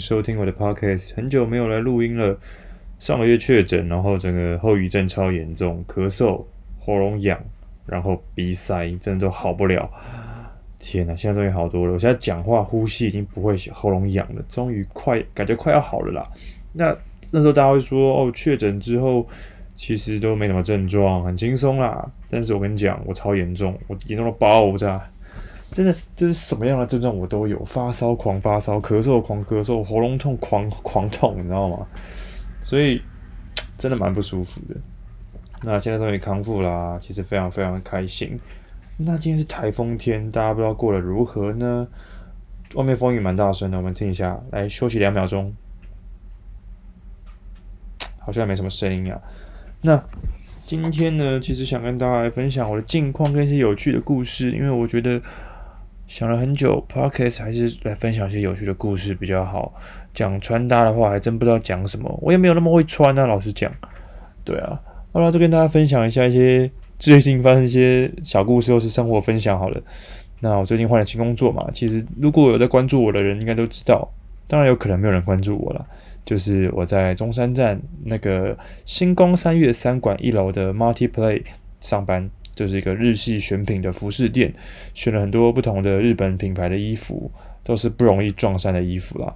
收听我的 Podcast。很久没有来录音了，上个月确诊，然后整个后遗症超严重，咳嗽、喉咙痒，然后鼻塞，真的都好不了。天哪，现在终于好多了。我现在讲话、呼吸已经不会喉咙痒了，终于快感觉快要好了啦。那那时候大家会说，哦，确诊之后其实都没什么症状，很轻松啦。但是我跟你讲，我超严重，我严重到爆炸。真的就是什么样的症状我都有，发烧狂发烧，咳嗽狂咳嗽，喉咙痛狂狂痛，你知道吗？所以真的蛮不舒服的。那现在终于康复啦，其实非常非常的开心。那今天是台风天，大家不知道过得如何呢？外面风雨蛮大声的，我们听一下，来休息两秒钟。好像没什么声音啊。那今天呢，其实想跟大家来分享我的近况跟一些有趣的故事，因为我觉得。想了很久，Podcast 还是来分享一些有趣的故事比较好。讲穿搭的话，还真不知道讲什么，我也没有那么会穿啊。老实讲，对啊，好了，就跟大家分享一下一些最近发生一些小故事或是生活分享好了。那我最近换了新工作嘛，其实如果有在关注我的人，应该都知道。当然有可能没有人关注我了，就是我在中山站那个星光三月三馆一楼的 Multiplay 上班。就是一个日系选品的服饰店，选了很多不同的日本品牌的衣服，都是不容易撞衫的衣服啦。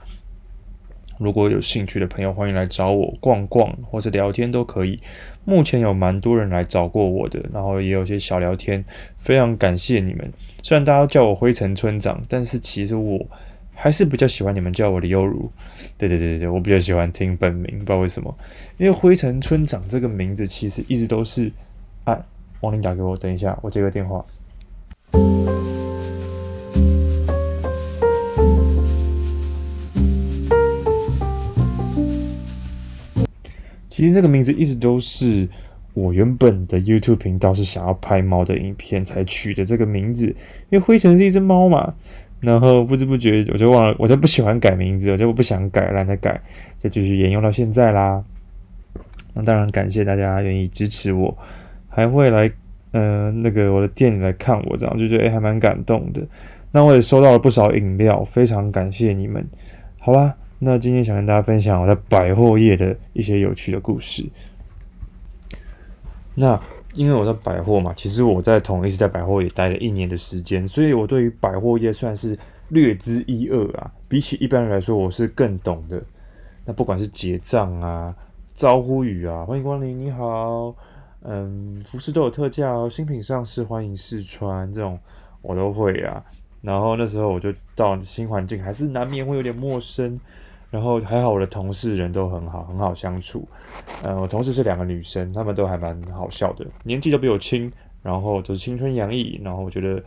如果有兴趣的朋友，欢迎来找我逛逛，或者聊天都可以。目前有蛮多人来找过我的，然后也有些小聊天，非常感谢你们。虽然大家叫我灰尘村长，但是其实我还是比较喜欢你们叫我李优如。对对对对对，我比较喜欢听本名，不知道为什么，因为灰尘村长这个名字其实一直都是。王林打给我，等一下，我接个电话。其实这个名字一直都是我原本的 YouTube 频道是想要拍猫的影片才取的这个名字，因为灰尘是一只猫嘛。然后不知不觉我就忘了，我就不喜欢改名字，我就不想改，懒得改，就继续沿用到现在啦。那当然感谢大家愿意支持我。还会来，呃，那个我的店里来看我，这样就觉得还蛮感动的。那我也收到了不少饮料，非常感谢你们。好啦，那今天想跟大家分享我在百货业的一些有趣的故事。那因为我在百货嘛，其实我在同一时在百货也待了一年的时间，所以我对于百货业算是略知一二啊。比起一般人来说，我是更懂的。那不管是结账啊、招呼语啊，欢迎光临，你好。嗯，服饰都有特价哦，新品上市欢迎试穿，这种我都会啊。然后那时候我就到新环境，还是难免会有点陌生。然后还好我的同事人都很好，很好相处。嗯，我同事是两个女生，她们都还蛮好笑的，年纪都比我轻，然后都是青春洋溢。然后我觉得，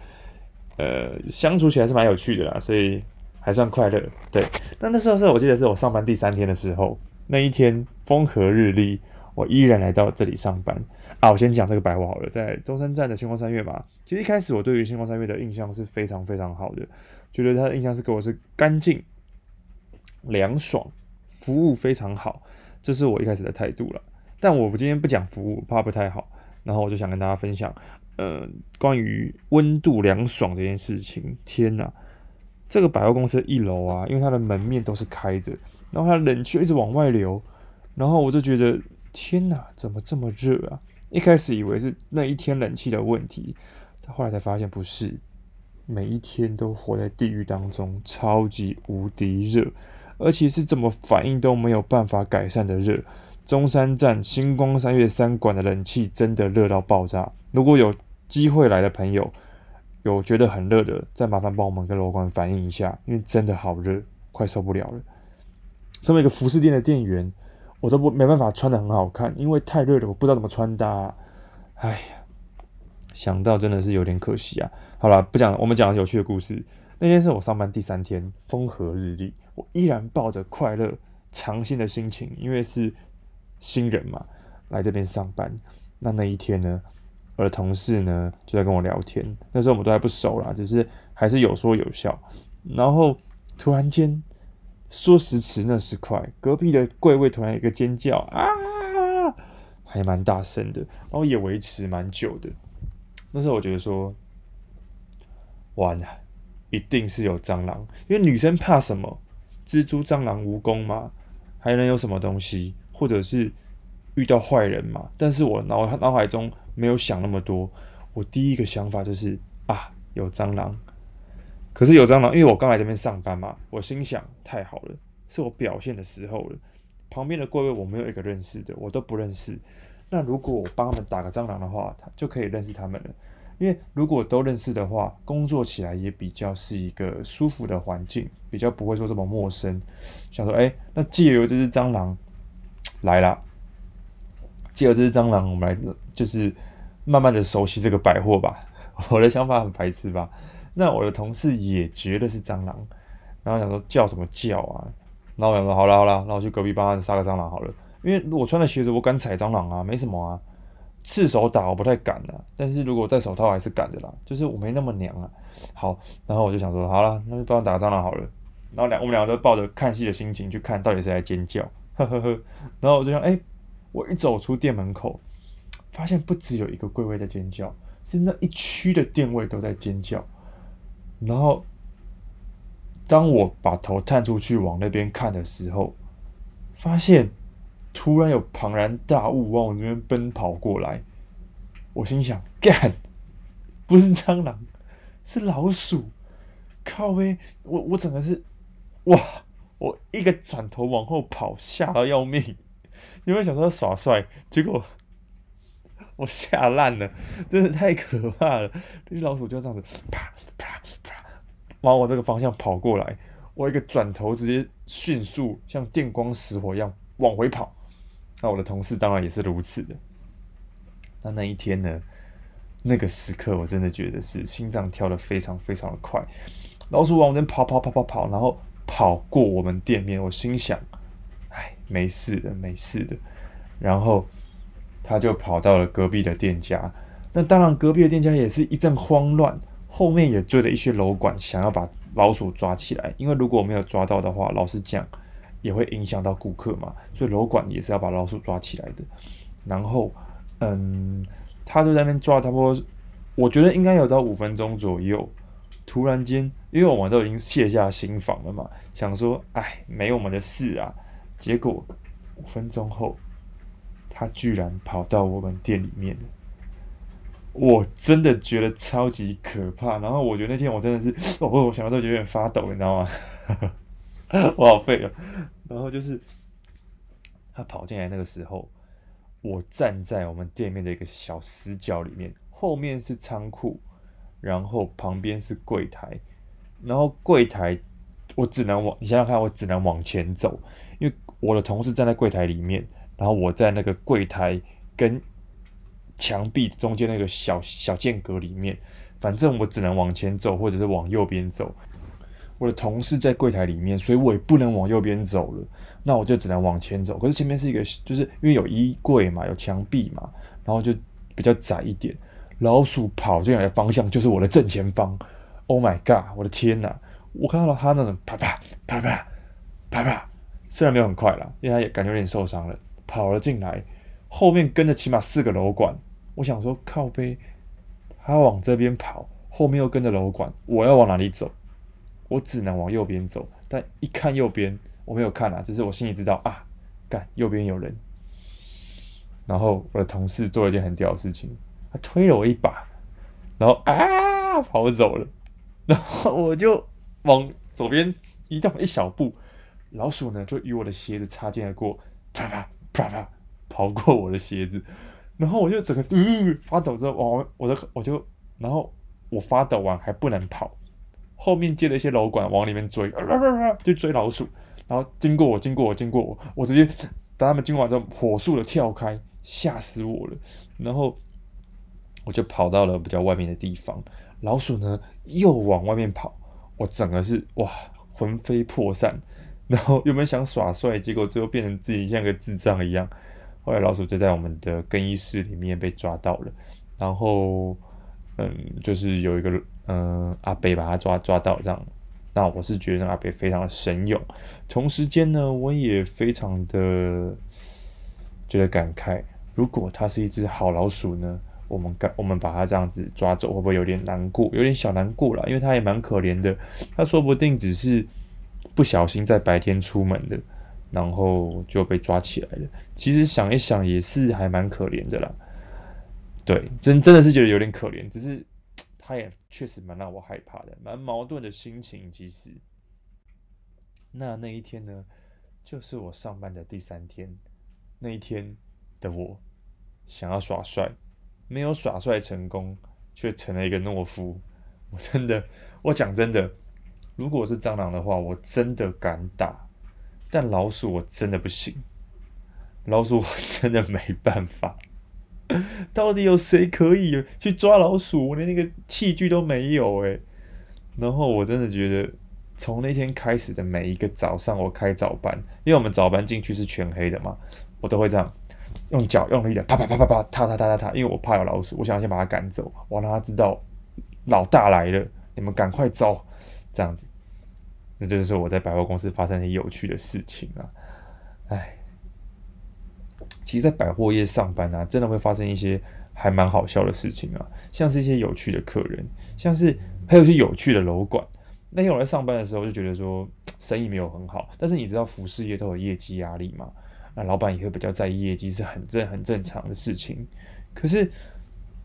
呃，相处起来是蛮有趣的啦，所以还算快乐。对，那那时候是我记得是我上班第三天的时候，那一天风和日丽，我依然来到这里上班。啊，我先讲这个百货好了，在中山站的星光三月嘛。其实一开始我对于星光三月的印象是非常非常好的，觉得他的印象是给我是干净、凉爽，服务非常好，这是我一开始的态度了。但我今天不讲服务，怕不太好。然后我就想跟大家分享，呃，关于温度凉爽这件事情。天哪，这个百货公司一楼啊，因为它的门面都是开着，然后它冷气一直往外流，然后我就觉得天哪，怎么这么热啊？一开始以为是那一天冷气的问题，后来才发现不是，每一天都活在地狱当中，超级无敌热，而且是怎么反应都没有办法改善的热。中山站星光三月三馆的冷气真的热到爆炸。如果有机会来的朋友，有觉得很热的，再麻烦帮我们跟楼管反映一下，因为真的好热，快受不了了。身为一个服饰店的店员。我都不没办法穿得很好看，因为太热了，我不知道怎么穿搭啊。哎呀，想到真的是有点可惜啊。好了，不讲，我们讲有趣的故事。那天是我上班第三天，风和日丽，我依然抱着快乐、尝新的心情，因为是新人嘛，来这边上班。那那一天呢，我的同事呢就在跟我聊天。那时候我们都还不熟啦，只是还是有说有笑。然后突然间。说时迟，那时快，隔壁的柜位突然一个尖叫啊，还蛮大声的，然后也维持蛮久的。那时候我觉得说，完了，一定是有蟑螂，因为女生怕什么？蜘蛛、蟑螂、蜈蚣吗？还能有什么东西？或者是遇到坏人吗？但是我脑脑海中没有想那么多，我第一个想法就是啊，有蟑螂。可是有蟑螂，因为我刚来这边上班嘛，我心想太好了，是我表现的时候了。旁边的柜位我没有一个认识的，我都不认识。那如果我帮他们打个蟑螂的话，他就可以认识他们了。因为如果都认识的话，工作起来也比较是一个舒服的环境，比较不会说这么陌生。想说，哎、那借由这只蟑螂来了，借由这只蟑螂，我们来就是慢慢的熟悉这个百货吧。我的想法很白痴吧？那我的同事也觉得是蟑螂，然后想说叫什么叫啊？然后我想说好了好了，那我去隔壁帮他杀个蟑螂好了。因为我穿的鞋子，我敢踩蟑螂啊，没什么啊。赤手打我不太敢的，但是如果戴手套还是敢的啦，就是我没那么娘啊。好，然后我就想说，好了，那就帮他打个蟑螂好了。然后两我们两个都抱着看戏的心情去看到底谁在尖叫，呵呵呵。然后我就想，哎，我一走出店门口，发现不只有一个柜位在尖叫，是那一区的店位都在尖叫。然后当我把头探出去往那边看的时候，发现。突然有庞然大物往我这边奔跑过来，我心想：干，不是蟑螂，是老鼠！靠北，我我整个是，哇！我一个转头往后跑，吓到要命。因为想说耍帅？结果我吓烂了，真的太可怕了。那只老鼠就这样子，啪啪啪，往我这个方向跑过来。我一个转头，直接迅速像电光石火一样往回跑。那我的同事当然也是如此的。那那一天呢？那个时刻我真的觉得是心脏跳得非常非常的快。老鼠往我这边跑跑跑跑跑，然后跑过我们店面。我心想：哎，没事的，没事的。然后他就跑到了隔壁的店家。那当然，隔壁的店家也是一阵慌乱，后面也追了一些楼管，想要把老鼠抓起来。因为如果没有抓到的话，老实讲。也会影响到顾客嘛，所以楼管也是要把老鼠抓起来的。然后，嗯，他就在那边抓，差不多，我觉得应该有到五分钟左右。突然间，因为我们都已经卸下心防了嘛，想说，哎，没我们的事啊。结果五分钟后，他居然跑到我们店里面。我真的觉得超级可怕。然后我觉得那天我真的是，哦，我想到都有点发抖，你知道吗？我好废啊！然后就是他跑进来那个时候，我站在我们店面的一个小死角里面，后面是仓库，然后旁边是柜台，然后柜台我只能往，你想想看，我只能往前走，因为我的同事站在柜台里面，然后我在那个柜台跟墙壁中间那个小小间隔里面，反正我只能往前走，或者是往右边走。我的同事在柜台里面，所以我也不能往右边走了，那我就只能往前走。可是前面是一个，就是因为有衣柜嘛，有墙壁嘛，然后就比较窄一点。老鼠跑进来的方向就是我的正前方。Oh my god！我的天哪！我看到了他那种啪啪啪啪啪啪，虽然没有很快啦，因为他也感觉有点受伤了，跑了进来，后面跟着起码四个楼管。我想说靠背，他往这边跑，后面又跟着楼管，我要往哪里走？我只能往右边走，但一看右边，我没有看啊，只是我心里知道啊，干右边有人。然后我的同事做了一件很屌的事情，他推了我一把，然后啊跑走了，然后我就往左边移动一小步，老鼠呢就与我的鞋子擦肩而过，啪啪啪啪跑过我的鞋子，然后我就整个嗯发抖之后，我我的我就然后我发抖完还不能跑。后面接了一些楼管往里面追，就追老鼠，然后经过我，经过我，经过我，我直接等他们经过完之后，火速的跳开，吓死我了。然后我就跑到了比较外面的地方，老鼠呢又往外面跑，我整个是哇魂飞魄散。然后原本想耍帅，结果最后变成自己像个智障一样。后来老鼠就在我们的更衣室里面被抓到了，然后嗯，就是有一个。嗯，阿北把他抓抓到这样，那我是觉得阿北非常的神勇。同时间呢，我也非常的觉得感慨，如果他是一只好老鼠呢，我们干我们把他这样子抓走，会不会有点难过？有点小难过啦，因为他也蛮可怜的，他说不定只是不小心在白天出门的，然后就被抓起来了。其实想一想也是还蛮可怜的啦。对，真真的是觉得有点可怜，只是他也确实蛮让我害怕的，蛮矛盾的心情。其实，那那一天呢，就是我上班的第三天，那一天的我想要耍帅，没有耍帅成功，却成了一个懦夫。我真的，我讲真的，如果是蟑螂的话，我真的敢打，但老鼠我真的不行，老鼠我真的没办法。到底有谁可以去抓老鼠？我连那个器具都没有诶。然后我真的觉得，从那天开始的每一个早上，我开早班，因为我们早班进去是全黑的嘛，我都会这样用脚用力的啪啪啪啪啪踏踏踏踏踏，因为我怕有老鼠，我想要先把它赶走，我让它知道。老大来了，你们赶快走，这样子，那就是说我在百货公司发生一些有趣的事情啊，哎，其实，在百货业上班啊，真的会发生一些还蛮好笑的事情啊，像是一些有趣的客人，像是还有一些有趣的楼管。那天我在上班的时候就觉得说生意没有很好，但是你知道服饰业都有业绩压力嘛，那老板也会比较在意业绩，是很正很正常的事情。可是，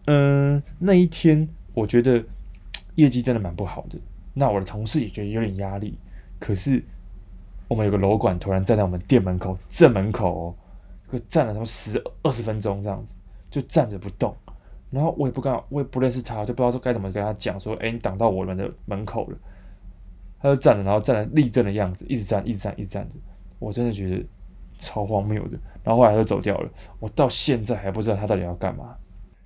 嗯，那一天。我觉得业绩真的蛮不好的，那我的同事也觉得有点压力。可是我们有个楼管突然站在我们店门口正门口哦，就站了他们十二十分钟这样子，就站着不动。然后我也不敢，我也不认识他，就不知道该怎么跟他讲说，哎，你挡到我们的门口了。他就站着，然后站在立正的样子，一直站，一直站，一直站着。我真的觉得超荒谬的。然后后来就走掉了，我到现在还不知道他到底要干嘛。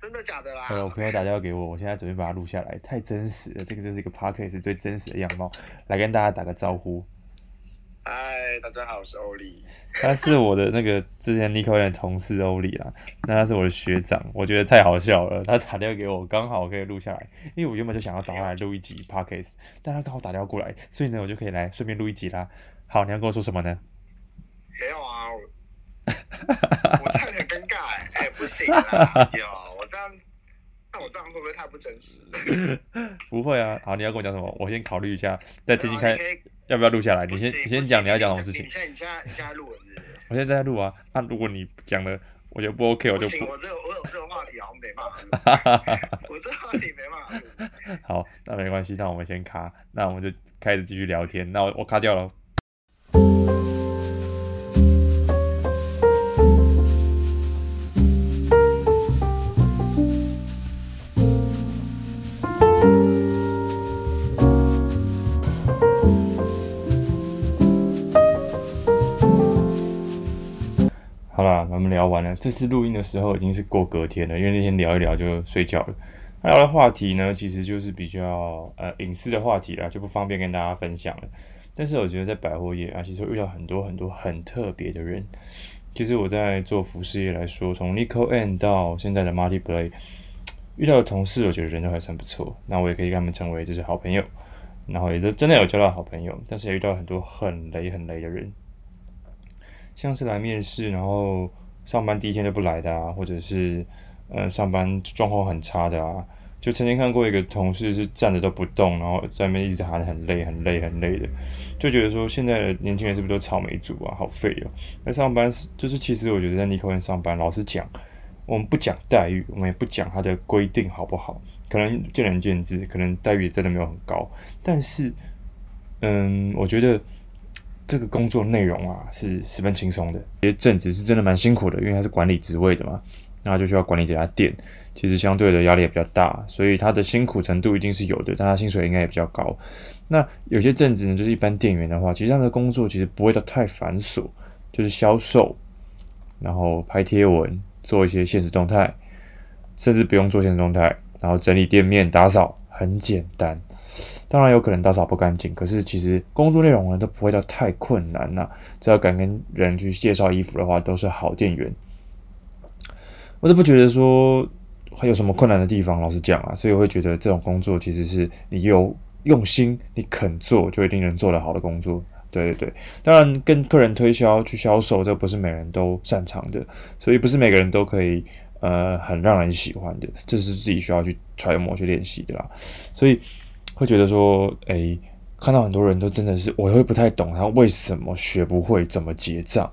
真的假的啦？呃，我朋友打电话给我，我现在准备把它录下来，太真实了。这个就是一个 podcast 最真实的样貌，来跟大家打个招呼。嗨，大家好，我是欧丽。他是我的那个之前 Nico 的同事欧丽啦，那他是我的学长，我觉得太好笑了。他打电话给我，刚好可以录下来，因为我原本就想要找他来录一集 podcast，但他刚好打电话过来，所以呢，我就可以来顺便录一集啦。好，你要跟我说什么呢？没有啊，我，我这样很尴尬哎、欸，哎、欸，不行啊，有。这样，那我这样会不会太不真实？不会啊，好，你要跟我讲什么？我先考虑一下，再听听看要不要录下来。你先，你先讲你要讲什么事情。你现在，你现在，你现在录了是是？我现在在录啊。那如果你讲了，我觉得不 OK，我就不。我这个，我有这个话题好像没办法录。我这个话题没办法录。好，那没关系，那我们先卡，那我们就开始继续聊天。那我我卡掉了。完了，这次录音的时候已经是过隔天了，因为那天聊一聊就睡觉了。聊的话题呢，其实就是比较呃隐私的话题啦，就不方便跟大家分享了。但是我觉得在百货业啊，其实会遇到很多很多很特别的人。其实我在做服饰业来说，从 Nico and 到现在的 Marty Bray，遇到的同事，我觉得人都还算不错。那我也可以跟他们成为就是好朋友，然后也就真的有交到好朋友。但是也遇到很多很雷很雷的人，像是来面试，然后。上班第一天就不来的啊，或者是，呃，上班状况很差的啊，就曾经看过一个同事是站着都不动，然后在那边一直喊很累、很累、很累的，就觉得说现在的年轻人是不是都草莓族啊？好废哦！那上班是就是其实我觉得在尼可园上班，老实讲，我们不讲待遇，我们也不讲它的规定好不好，可能见仁见智，可能待遇真的没有很高，但是，嗯，我觉得。这个工作内容啊是十分轻松的，其实正职是真的蛮辛苦的，因为他是管理职位的嘛，那就需要管理这家店，其实相对的压力也比较大，所以他的辛苦程度一定是有的，但他薪水应该也比较高。那有些正职呢，就是一般店员的话，其实他们的工作其实不会到太繁琐，就是销售，然后拍贴文，做一些限时动态，甚至不用做限时动态，然后整理店面、打扫，很简单。当然有可能打扫不干净，可是其实工作内容呢都不会到太困难呐、只要敢跟人去介绍衣服的话，都是好店员。我都不觉得说还有什么困难的地方，老实讲啊，所以我会觉得这种工作其实是你有用心，你肯做，就一定能做得好的工作。对对对，当然跟客人推销去销售，这不是每人都擅长的，所以不是每个人都可以呃很让人喜欢的，这是自己需要去揣摩去练习的啦。所以。会觉得说，诶，看到很多人都真的是，我会不太懂他为什么学不会怎么结账。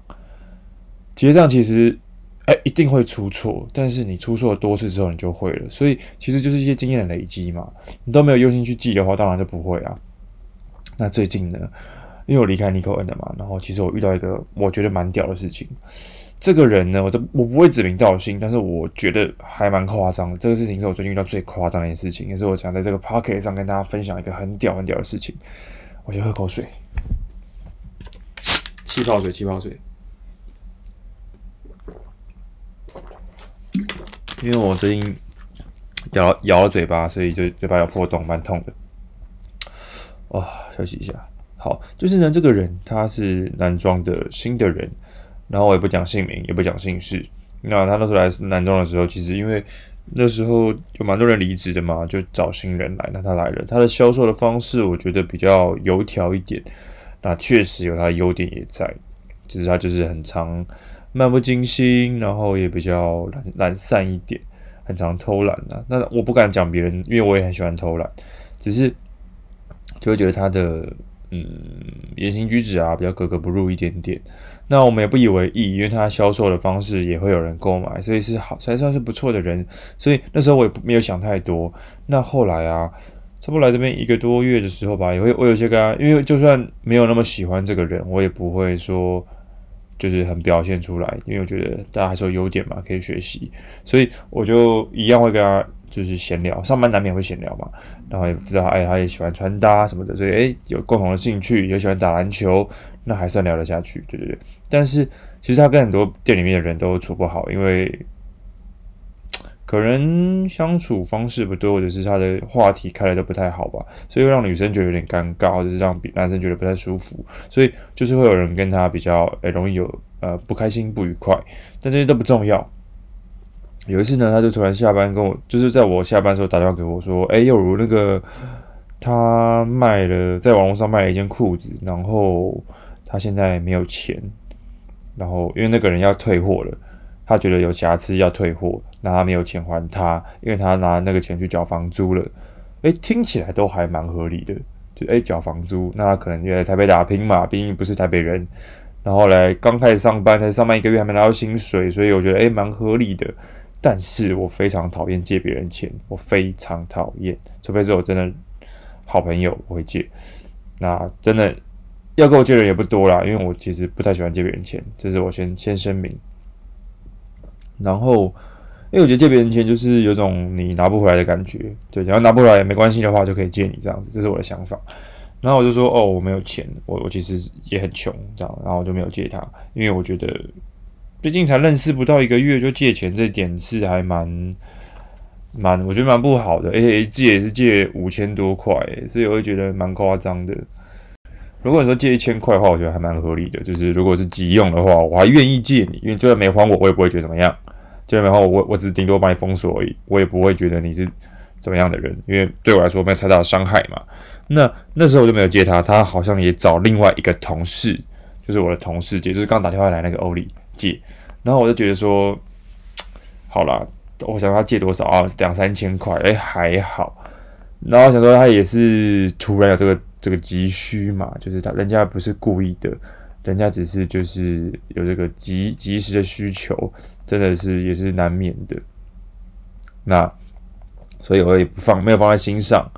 结账其实，哎，一定会出错，但是你出错了多次之后，你就会了。所以其实就是一些经验的累积嘛。你都没有用心去记的话，当然就不会啊。那最近呢，因为我离开 Nico N 了嘛，然后其实我遇到一个我觉得蛮屌的事情。这个人呢，我都我不会指名道姓，但是我觉得还蛮夸张的。这个事情是我最近遇到最夸张的一件事情，也是我想在这个 pocket 上跟大家分享一个很屌很屌的事情。我先喝口水，气泡水，气泡水。因为我最近咬咬了嘴巴，所以就嘴巴有破洞，蛮痛的。啊、哦，休息一下。好，就是呢，这个人他是男装的新的人。然后我也不讲姓名，也不讲姓氏。那他那时候来男装的时候，其实因为那时候有蛮多人离职的嘛，就找新人来。那他来了，他的销售的方式我觉得比较油条一点。那确实有他的优点也在，只是他就是很常漫不经心，然后也比较懒懒散一点，很常偷懒啊。那我不敢讲别人，因为我也很喜欢偷懒，只是就会觉得他的嗯言行举止啊比较格格不入一点点。那我们也不以为意，因为他销售的方式也会有人购买，所以是好，才算是不错的人。所以那时候我也没有想太多。那后来啊，差不多来这边一个多月的时候吧，也会我有些跟他，因为就算没有那么喜欢这个人，我也不会说就是很表现出来，因为我觉得大家还是有优点嘛，可以学习。所以我就一样会跟他就是闲聊，上班难免会闲聊嘛，然后也知道哎，他也喜欢穿搭什么的，所以哎，有共同的兴趣，也喜欢打篮球。那还算聊得下去，对对对。但是其实他跟很多店里面的人都处不好，因为可能相处方式不对，或者是他的话题开的都不太好吧，所以会让女生觉得有点尴尬，或者是让男生觉得不太舒服。所以就是会有人跟他比较，哎、容易有呃不开心、不愉快。但这些都不重要。有一次呢，他就突然下班跟我，就是在我下班的时候打电话给我说：“哎、欸，又如那个他卖了，在网络上卖了一件裤子，然后。”他现在没有钱，然后因为那个人要退货了，他觉得有瑕疵要退货，那他没有钱还他，因为他拿那个钱去缴房租了。诶，听起来都还蛮合理的，就诶缴房租，那他可能也在台北打拼嘛，毕竟不是台北人，然后来刚开始上班，才上班一个月还没拿到薪水，所以我觉得诶蛮合理的。但是我非常讨厌借别人钱，我非常讨厌，除非是我真的好朋友我会借，那真的。要跟我借的人也不多啦，因为我其实不太喜欢借别人钱，这是我先先声明。然后，因为我觉得借别人钱就是有种你拿不回来的感觉，对，然后拿不回来也没关系的话，就可以借你这样子，这是我的想法。然后我就说，哦，我没有钱，我我其实也很穷，这样，然后我就没有借他，因为我觉得，最近才认识不到一个月就借钱，这点是还蛮蛮，我觉得蛮不好的，而且借也是借五千多块，所以我会觉得蛮夸张的。如果你说借一千块的话，我觉得还蛮合理的。就是如果是急用的话，我还愿意借你，因为就算没还我，我也不会觉得怎么样。就算没还我，我我只是顶多把你封锁而已，我也不会觉得你是怎么样的人，因为对我来说没有太大的伤害嘛。那那时候我就没有借他，他好像也找另外一个同事，就是我的同事借，就是刚打电话来那个欧里借。然后我就觉得说，好啦，我想他借多少啊？两三千块，哎、欸，还好。然后想说他也是突然有这个。这个急需嘛，就是他人家不是故意的，人家只是就是有这个急及时的需求，真的是也是难免的。那所以我也不放没有放在心上，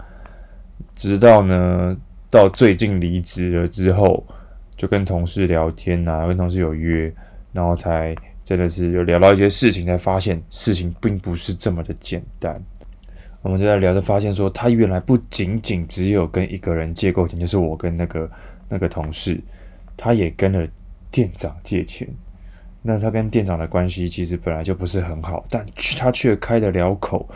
直到呢到最近离职了之后，就跟同事聊天啊，跟同事有约，然后才真的是有聊到一些事情，才发现事情并不是这么的简单。我们就在聊着，发现说他原来不仅仅只有跟一个人借过钱，就是我跟那个 那个同事，他也跟了店长借钱。那他跟店长的关系其实本来就不是很好，但他却开得了口，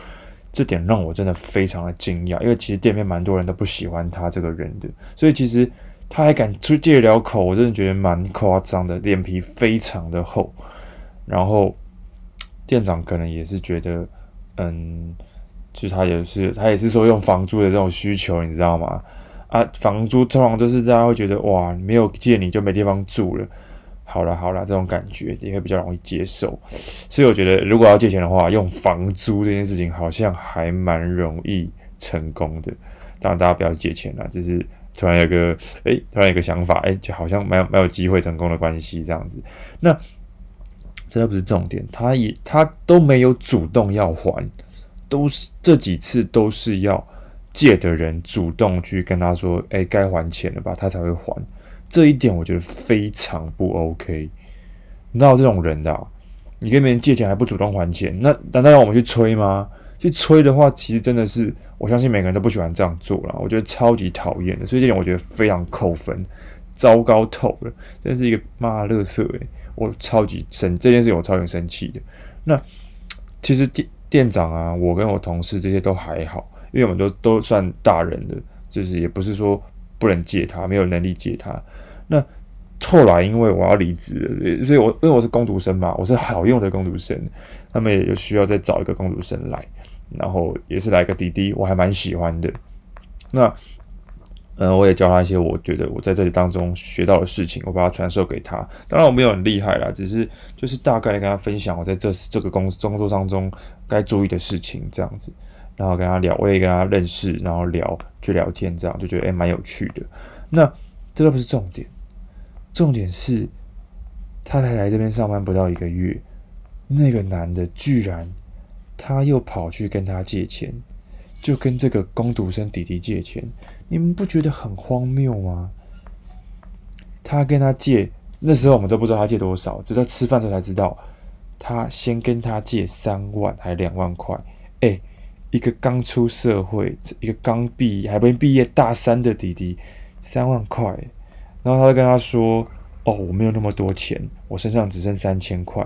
这点让我真的非常的惊讶。因为其实店面蛮多人都不喜欢他这个人的，所以其实他还敢出借了口，我真的觉得蛮夸张的，脸皮非常的厚。然后店长可能也是觉得，嗯。其实他也是，他也是说用房租的这种需求，你知道吗？啊，房租通常都是大家会觉得哇，没有借你就没地方住了。好了好了，这种感觉也会比较容易接受。所以我觉得，如果要借钱的话，用房租这件事情好像还蛮容易成功的。当然，大家不要借钱了，这是突然有个哎，突然有个想法，哎，就好像蛮有蛮有机会成功的关系这样子。那这都不是重点，他也他都没有主动要还，都是这几次都是要借的人主动去跟他说，哎，该还钱了吧，他才会还。这一点我觉得非常不 OK。哪有这种人的啊？你跟别人借钱还不主动还钱，那难道要我们去催吗？去催的话，其实真的是，我相信每个人都不喜欢这样做啦。我觉得超级讨厌的，所以这点我觉得非常扣分，糟糕透了，真是一个妈的垃圾诶，我超级生这件事情，我超级生气的。那其实店店长啊，我跟我同事这些都还好，因为我们都都算大人的，就是也不是说不能借他，没有能力借他。那后来，因为我要离职，所以我因为我是工读生嘛，我是好用的工读生，他们也就需要再找一个工读生来，然后也是来个滴滴，我还蛮喜欢的。那，嗯、我也教他一些我觉得我在这里当中学到的事情，我把它传授给他。当然我没有很厉害啦，只是就是大概跟他分享我在这这个工工作当中该注意的事情这样子，然后跟他聊，我也跟他认识，然后聊去聊天，这样就觉得诶蛮有趣的。那这个不是重点。重点是，他才来这边上班不到一个月，那个男的居然他又跑去跟他借钱，就跟这个工读生弟弟借钱，你们不觉得很荒谬吗？他跟他借，那时候我们都不知道他借多少，直到吃饭时候才知道，他先跟他借三万还两万块，哎，一个刚出社会，一个刚毕业还没毕业大三的弟弟，三万块。然后他就跟他说：“哦，我没有那么多钱，我身上只剩三千块。”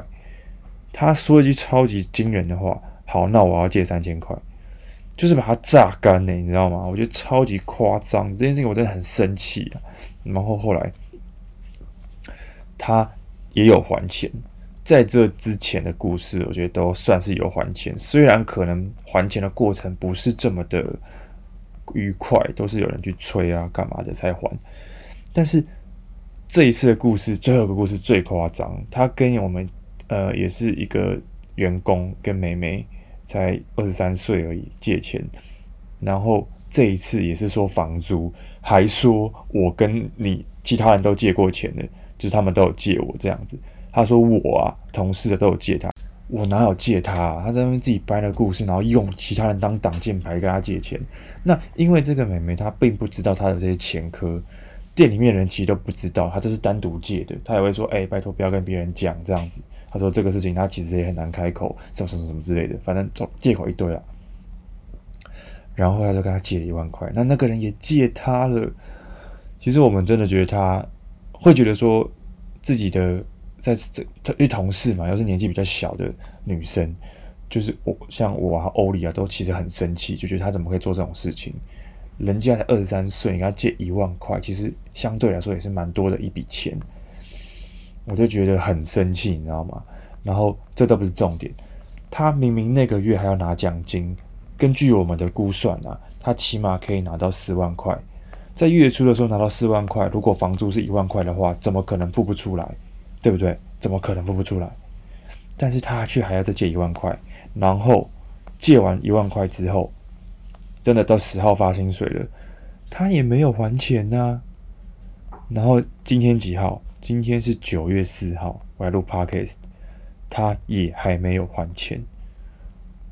他说一句超级惊人的话：“好，那我要借三千块。”就是把它榨干呢，你知道吗？我觉得超级夸张，这件事情我真的很生气啊。然后后来他也有还钱，在这之前的故事，我觉得都算是有还钱，虽然可能还钱的过程不是这么的愉快，都是有人去催啊、干嘛的才还。但是这一次的故事，最后一个故事最夸张。他跟我们呃，也是一个员工，跟妹妹才二十三岁而已借钱。然后这一次也是说房租，还说我跟你其他人都借过钱的，就是他们都有借我这样子。他说我啊，同事的都有借他，我哪有借他啊？他在那边自己掰了故事，然后用其他人当挡箭牌跟他借钱。那因为这个妹妹她并不知道他的这些前科。店里面人其实都不知道，他就是单独借的。他也会说：“哎、拜托不要跟别人讲这样子。”他说：“这个事情他其实也很难开口，什么什么什么之类的，反正找借口一堆了。”然后他就跟他借了一万块，那那个人也借他了。其实我们真的觉得他会觉得说自己的在这，因为同事嘛，又是年纪比较小的女生，就是我像我啊、欧丽啊，都其实很生气，就觉得他怎么可以做这种事情。人家才二十三岁，你跟他借一万块，其实相对来说也是蛮多的一笔钱，我就觉得很生气，你知道吗？然后这都不是重点，他明明那个月还要拿奖金，根据我们的估算啊，他起码可以拿到四万块，在月初的时候拿到四万块，如果房租是一万块的话，怎么可能付不出来？对不对？怎么可能付不出来？但是他却还要再借一万块，然后借完一万块之后。真的到十号发薪水了，他也没有还钱呐、然后今天几号？今天是九月四号，我来录 podcast，他也还没有还钱。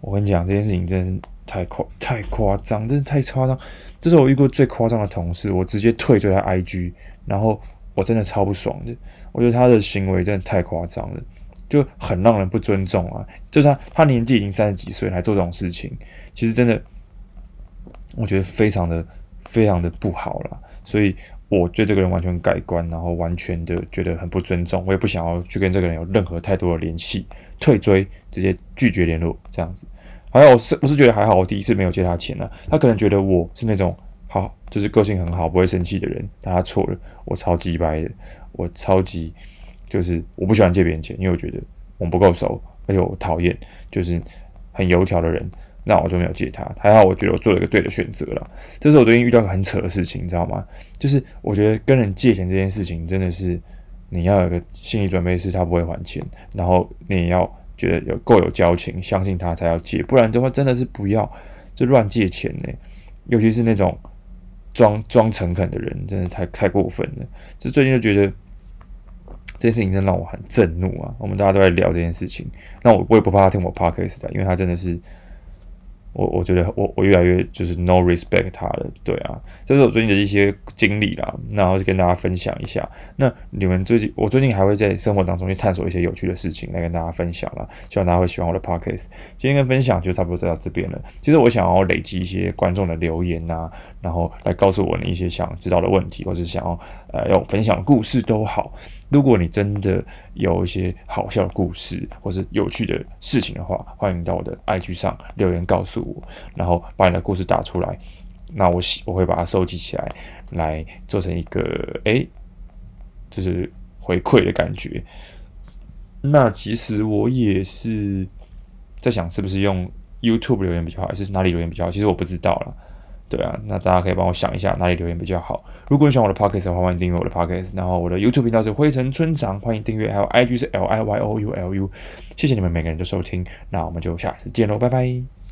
我跟你讲，这件事情真的是太夸太夸张，真是太夸张。这是我遇过最夸张的同事，我直接退追他 IG，然后我真的超不爽的。我觉得他的行为真的太夸张了，就很让人不尊重啊。就是他，他年纪已经三十几岁，还做这种事情，其实真的。我觉得非常的非常的不好了，所以我对这个人完全改观，然后完全的觉得很不尊重，我也不想要去跟这个人有任何太多的联系，退追，直接拒绝联络这样子。还有我是我是觉得还好，我第一次没有借他钱了，他可能觉得我是那种好就是个性很好不会生气的人，但他错了，我超级白的，我超级就是我不喜欢借别人钱，因为我觉得我们不够熟，而且我讨厌就是很油条的人。那我就没有借他，还好，我觉得我做了一个对的选择了。这是我最近遇到一个很扯的事情，你知道吗？就是我觉得跟人借钱这件事情，真的是你要有个心理准备，是他不会还钱，然后你也要觉得有够有交情，相信他才要借，不然的话真的是不要就乱借钱呢。尤其是那种装装诚恳的人，真的太太过分了。就最近就觉得这件事情真让我很震怒啊！我们大家都在聊这件事情，那我我也不怕他听我 podcast 的，因为他真的是。我我觉得我我越来越就是 no respect 他了，对啊，这是我最近的一些经历啦，然后就跟大家分享一下。那你们最近，我最近还会在生活当中去探索一些有趣的事情来跟大家分享啦，希望大家会喜欢我的 podcast。今天跟分享就差不多到这边了。其实我想要累积一些观众的留言呐、然后来告诉我你一些想知道的问题，或者想要呃要分享的故事都好。如果你真的有一些好笑的故事或是有趣的事情的话，欢迎到我的 IG 上留言告诉我，然后把你的故事打出来，那我喜我会把它收集起来，来做成一个诶，就是回馈的感觉。那其实我也是在想，是不是用 YouTube 留言比较好，还是哪里留言比较好？其实我不知道了。对啊，那大家可以帮我想一下哪里留言比较好。如果你喜欢我的 podcast 的话，欢迎订阅我的 podcast。然后我的 YouTube 频道是灰尘村长，欢迎订阅。还有 IG 是 L I Y O U L U。谢谢你们每个人的收听，那我们就下次见喽，拜拜。